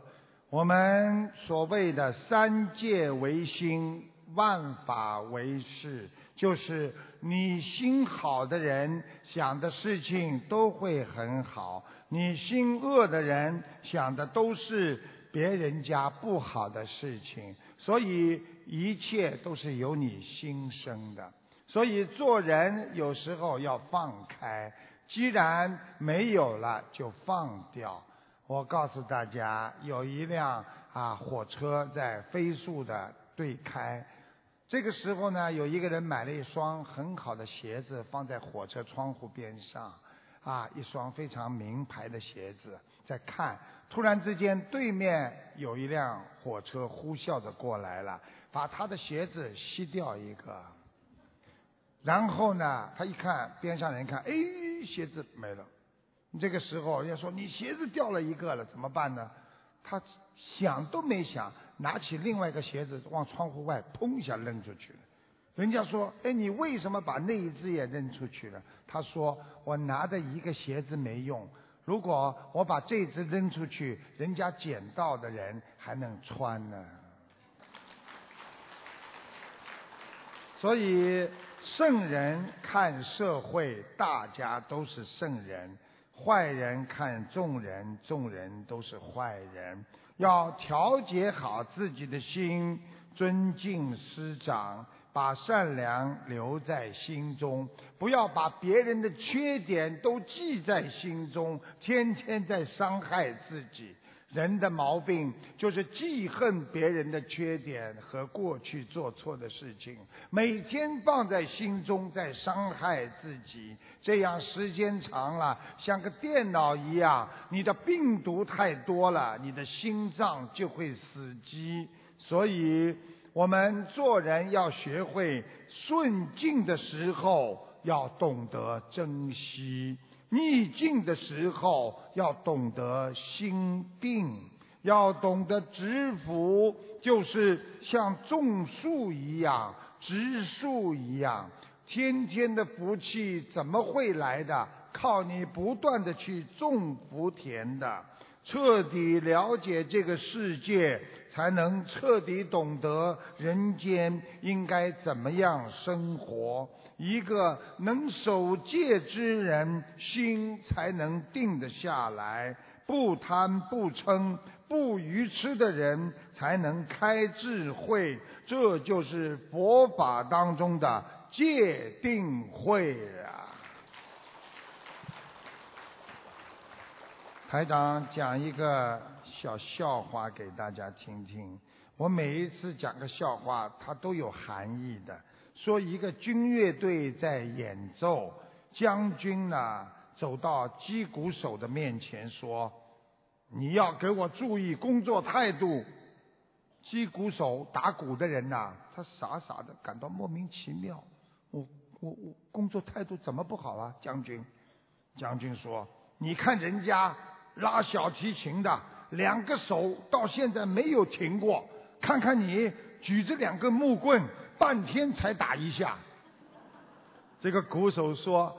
我们所谓的三界唯心，万法唯识，就是你心好的人想的事情都会很好，你心恶的人想的都是别人家不好的事情，所以一切都是由你心生的。所以做人有时候要放开，既然没有了，就放掉。我告诉大家，有一辆啊火车在飞速的对开，这个时候呢，有一个人买了一双很好的鞋子放在火车窗户边上，啊，一双非常名牌的鞋子，在看。突然之间，对面有一辆火车呼啸着过来了，把他的鞋子吸掉一个。然后呢，他一看边上人看，哎，鞋子没了。这个时候，要说你鞋子掉了一个了，怎么办呢？他想都没想，拿起另外一个鞋子往窗户外砰一下扔出去了。人家说：“哎，你为什么把那一只也扔出去了？”他说：“我拿着一个鞋子没用，如果我把这只扔出去，人家捡到的人还能穿呢。”所以，圣人看社会，大家都是圣人。坏人看众人，众人都是坏人。要调节好自己的心，尊敬师长，把善良留在心中，不要把别人的缺点都记在心中，天天在伤害自己。人的毛病就是记恨别人的缺点和过去做错的事情，每天放在心中，在伤害自己。这样时间长了，像个电脑一样，你的病毒太多了，你的心脏就会死机。所以，我们做人要学会顺境的时候要懂得珍惜。逆境的时候，要懂得心定，要懂得知福，就是像种树一样、植树一样。天天的福气怎么会来的？靠你不断的去种福田的。彻底了解这个世界，才能彻底懂得人间应该怎么样生活。一个能守戒之人，心才能定得下来；不贪不嗔不愚痴的人，才能开智慧。这就是佛法当中的戒定慧啊！台长讲一个小笑话给大家听听。我每一次讲个笑话，它都有含义的。说一个军乐队在演奏，将军呢走到击鼓手的面前说：“你要给我注意工作态度。”击鼓手打鼓的人呐，他傻傻的感到莫名其妙。我我我工作态度怎么不好啊，将军？将军说：“你看人家拉小提琴的，两个手到现在没有停过，看看你举着两根木棍。”半天才打一下，这个鼓手说：“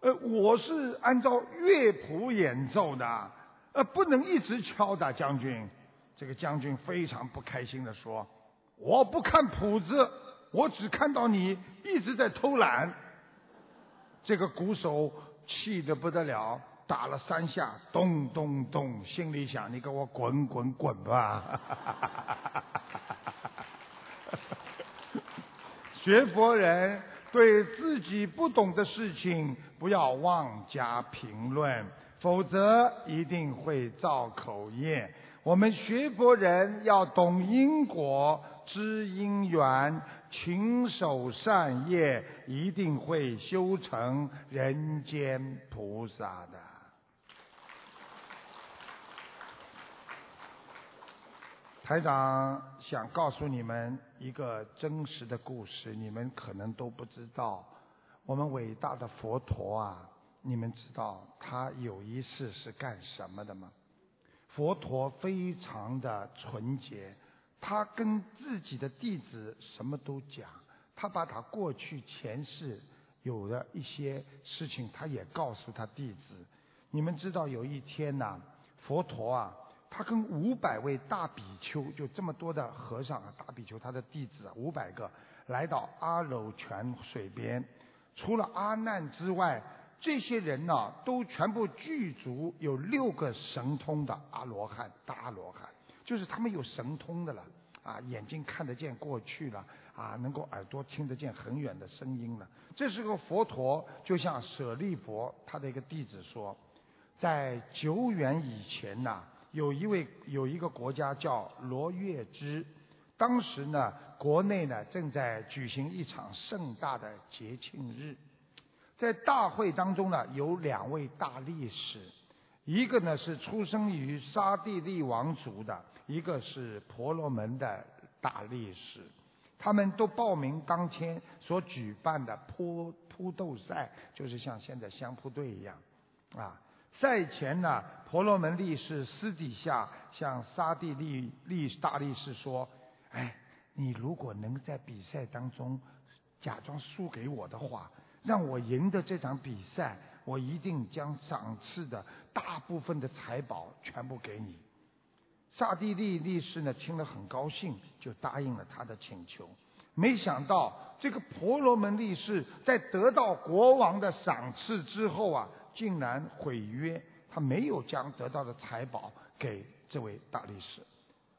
呃，我是按照乐谱演奏的，呃，不能一直敲的。”将军，这个将军非常不开心的说：“我不看谱子，我只看到你一直在偷懒。”这个鼓手气得不得了，打了三下，咚咚咚，心里想：“你给我滚滚滚吧！” 学佛人对自己不懂的事情不要妄加评论，否则一定会造口业。我们学佛人要懂因果、知因缘、勤守善业，一定会修成人间菩萨的。台长想告诉你们一个真实的故事，你们可能都不知道。我们伟大的佛陀啊，你们知道他有一世是干什么的吗？佛陀非常的纯洁，他跟自己的弟子什么都讲，他把他过去前世有的一些事情，他也告诉他弟子。你们知道有一天呐、佛陀啊，他跟五百位大比丘，就这么多的和尚啊，大比丘他的弟子啊，五百个，来到阿耨泉水边，除了阿难之外，这些人呢、都全部具足有六个神通的阿罗汉，大阿罗汉，就是他们有神通的了。啊，眼睛看得见过去了，啊，能够耳朵听得见很远的声音了。这时候佛陀就向舍利佛他的一个弟子说，在久远以前呐、有一位有一个国家叫罗月支，当时呢，国内呢正在举行一场盛大的节庆日，在大会当中呢，有两位大力士，一个呢是出生于沙地利王族的，一个是婆罗门的大力士。他们都报名当天所举办的扑扑斗赛，就是像现在相扑队一样，啊。赛前呢，婆罗门力士私底下向沙地利利大力士说：“哎，你如果能在比赛当中假装输给我的话，让我赢得这场比赛，我一定将赏赐的大部分的财宝全部给你。”萨地利力士呢听了很高兴，就答应了他的请求。没想到这个婆罗门力士在得到国王的赏赐之后啊，竟然毁约，他没有将得到的财宝给这位大力士。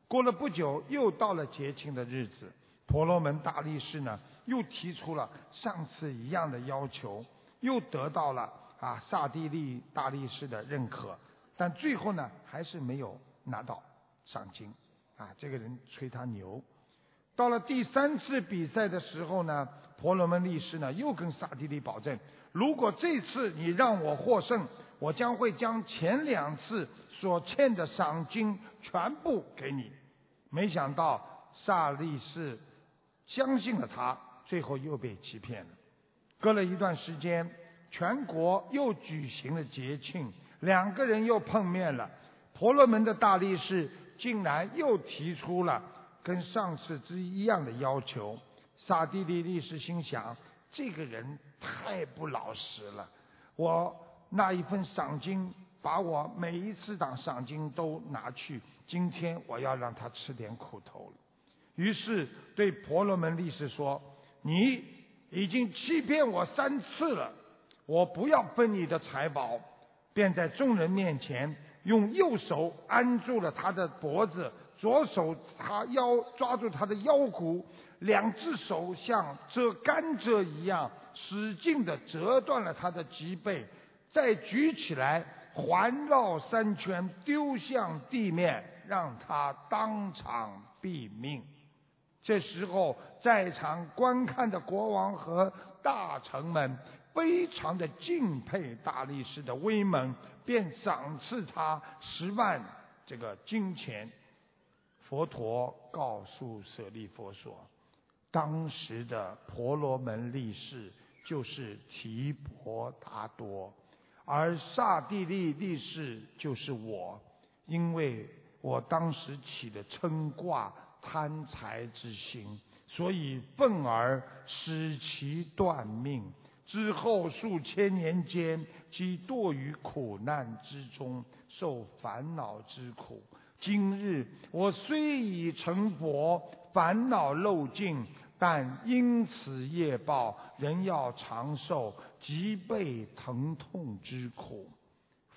过了不久，又到了节庆的日子，婆罗门大力士呢又提出了上次一样的要求，又得到了啊萨地利大力士的认可，但最后呢还是没有拿到赏金，啊，这个人吹他牛。到了第三次比赛的时候呢，婆罗门力士呢又跟萨地利保证，如果这次你让我获胜，我将会将前两次所欠的赏金全部给你。没想到萨利士相信了他，最后又被欺骗了。隔了一段时间，全国又举行了节庆，两个人又碰面了。婆罗门的大力士竟然又提出了跟上次之一样的要求。萨蒂利力士心想：这个人太不老实了，我那一份赏金，把我每一次的赏金都拿去，今天我要让他吃点苦头了。于是对婆罗门力士说：“你已经欺骗我三次了，我不要分你的财宝。”便在众人面前用右手按住了他的脖子，左手他腰抓住他的腰骨，两只手像折甘蔗一样使劲的折断了他的脊背，再举起来环绕三圈丢向地面，让他当场毙命。这时候，在场观看的国王和大臣们非常的敬佩大力士的威猛，便赏赐他十万这个金钱。佛陀告诉舍利佛说，当时的婆罗门力士就是提婆达多，而刹帝利力士就是我，因为我当时起的嗔挂贪财之心，所以愤而使其断命。之后数千年间，即堕于苦难之中，受烦恼之苦。今日我虽已成佛，烦恼漏尽，但因此业报，仍要长受脊背疼痛之苦。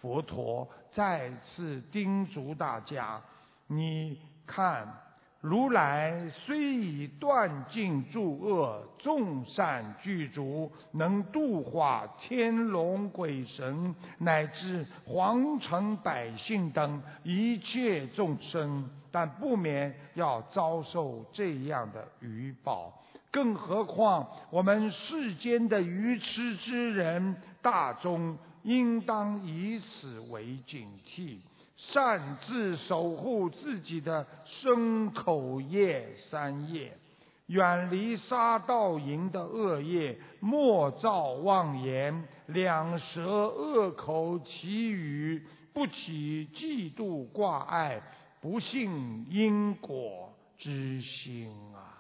佛陀再次叮嘱大家：你看。如来虽已断尽诸恶，众善具足，能度化天龙鬼神乃至皇城百姓等一切众生，但不免要遭受这样的愚报。更何况我们世间的愚痴之人大众，应当以此为警惕。擅自守护自己的身口业三业，远离杀盗淫的恶业，莫造妄言，两舌恶口绮语，不起嫉妒挂碍，不信因果之心。啊！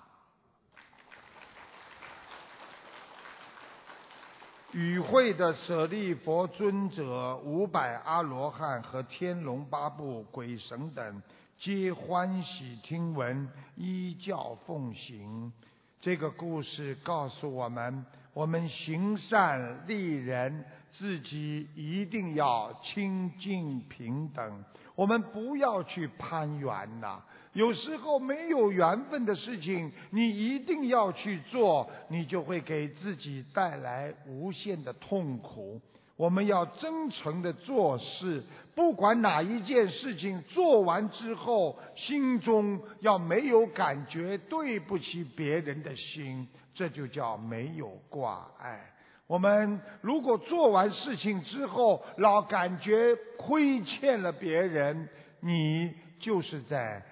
与会的舍利佛尊者、五百阿罗汉和天龙八部鬼神等，皆欢喜听闻，依教奉行。这个故事告诉我们：我们行善利人，自己一定要清净平等。我们不要去攀缘呐。有时候没有缘分的事情，你一定要去做，你就会给自己带来无限的痛苦。我们要真诚的做事，不管哪一件事情做完之后，心中要没有感觉对不起别人的心，这就叫没有挂碍。我们如果做完事情之后，老感觉亏欠了别人，你就是在。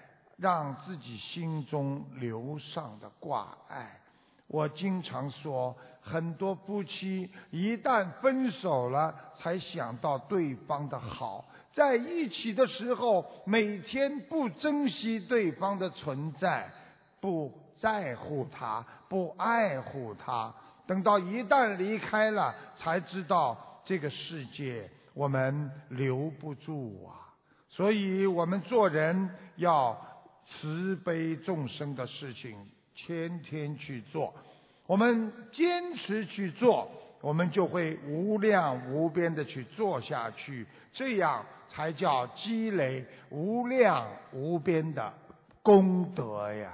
让自己心中留上的挂碍。我经常说，很多夫妻一旦分手了，才想到对方的好，在一起的时候，每天不珍惜对方的存在，不在乎他，不爱护他。等到一旦离开了，才知道这个世界我们留不住啊。所以我们做人要。慈悲众生的事情，天天去做，我们坚持去做，我们就会无量无边的去做下去，这样才叫积累无量无边的功德呀。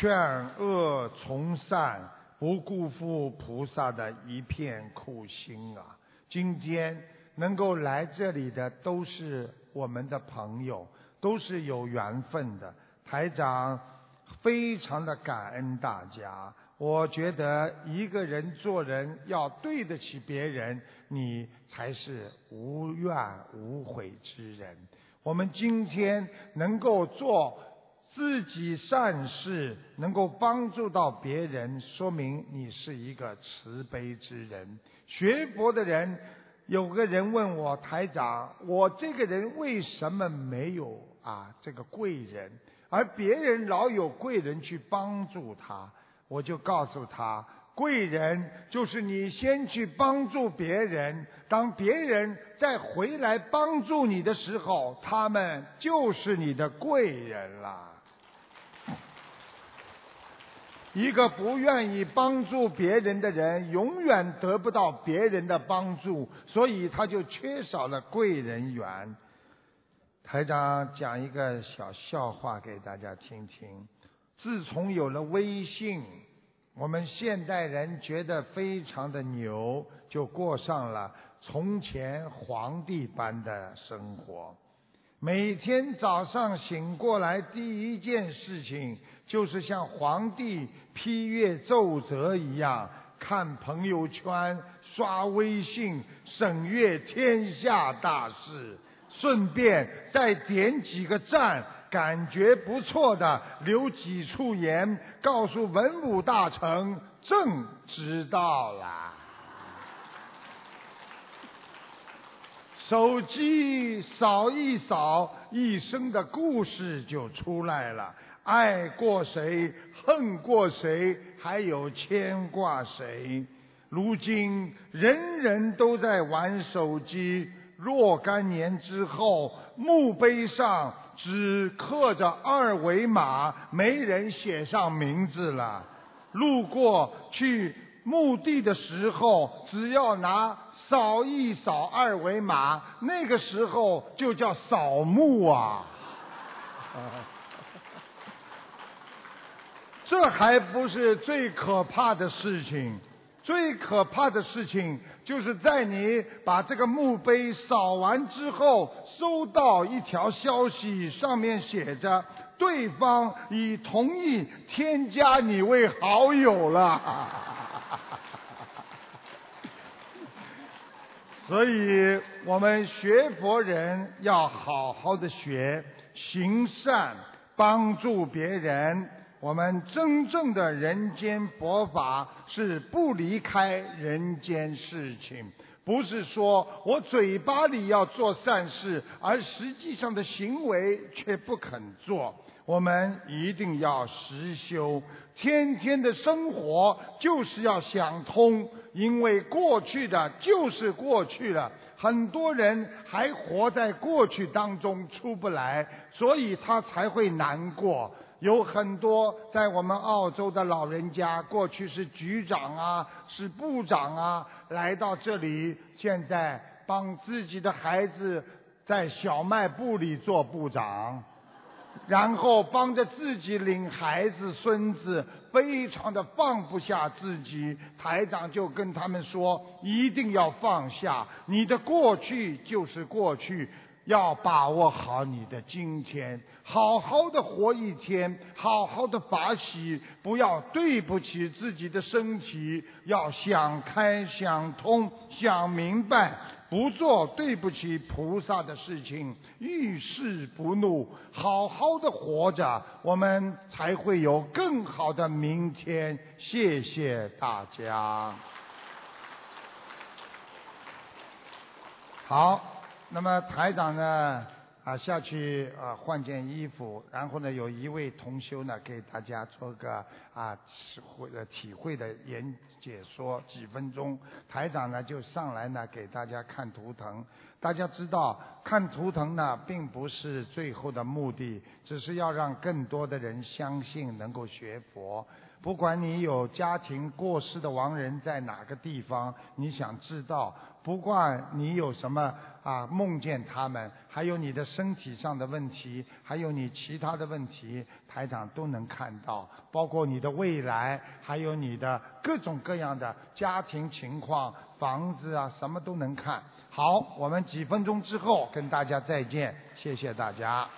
劝恶从善，不辜负菩萨的一片苦心啊！今天。能够来这里的都是我们的朋友，都是有缘分的。台长非常的感恩大家。我觉得一个人做人要对得起别人，你才是无怨无悔之人。我们今天能够做自己善事，能够帮助到别人，说明你是一个慈悲之人。学佛的人。有个人问我台长，我这个人为什么没有啊这个贵人，而别人老有贵人去帮助他？我就告诉他，贵人就是你先去帮助别人，当别人再回来帮助你的时候，他们就是你的贵人了。一个不愿意帮助别人的人，永远得不到别人的帮助，所以他就缺少了贵人缘。台长讲一个小笑话给大家听听。自从有了微信，我们现代人觉得非常的牛，就过上了从前皇帝般的生活。每天早上醒过来，第一件事情。就是像皇帝批阅奏折一样，看朋友圈、刷微信、审阅天下大事，顺便再点几个赞，感觉不错的留几处言，告诉文武大臣朕知道了。手机扫一扫，一生的故事就出来了。爱过谁，恨过谁，还有牵挂谁？如今人人都在玩手机，若干年之后，墓碑上只刻着二维码，没人写上名字了。路过去墓地的时候，只要拿扫一扫二维码，那个时候就叫扫墓啊。这还不是最可怕的事情，最可怕的事情就是在你把这个墓碑扫完之后，收到一条消息，上面写着对方已同意添加你为好友了。所以我们学佛人要好好的学，行善，帮助别人。我们真正的人间佛法是不离开人间事情，不是说我嘴巴里要做善事，而实际上的行为却不肯做。我们一定要实修，天天的生活就是要想通，因为过去的就是过去了，很多人还活在过去当中出不来，所以他才会难过。有很多在我们澳洲的老人家，过去是局长啊，是部长啊，来到这里，现在帮自己的孩子在小卖部里做部长。然后帮着自己领孩子、孙子，非常的放不下自己。台长就跟他们说：一定要放下，你的过去就是过去，要把握好你的今天，好好的活一天，好好的把喜，不要对不起自己的身体，要想开、想通、想明白。不做对不起菩萨的事情，遇事不怒，好好的活着，我们才会有更好的明天。谢谢大家。好，那么台长呢？啊，下去啊换件衣服，然后呢，有一位同修呢给大家做个啊体会的体会的演解说几分钟，台长呢就上来呢给大家看图腾。大家知道看图腾呢并不是最后的目的，只是要让更多的人相信能够学佛。不管你有家庭过世的亡人在哪个地方，你想知道，不管你有什么啊梦见他们，还有你的身体上的问题，还有你其他的问题，台长都能看到，包括你的未来，还有你的各种各样的家庭情况、房子啊，什么都能看。好，我们几分钟之后跟大家再见，谢谢大家。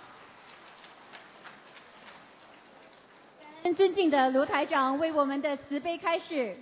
尊敬的卢台长为我们的慈悲开示。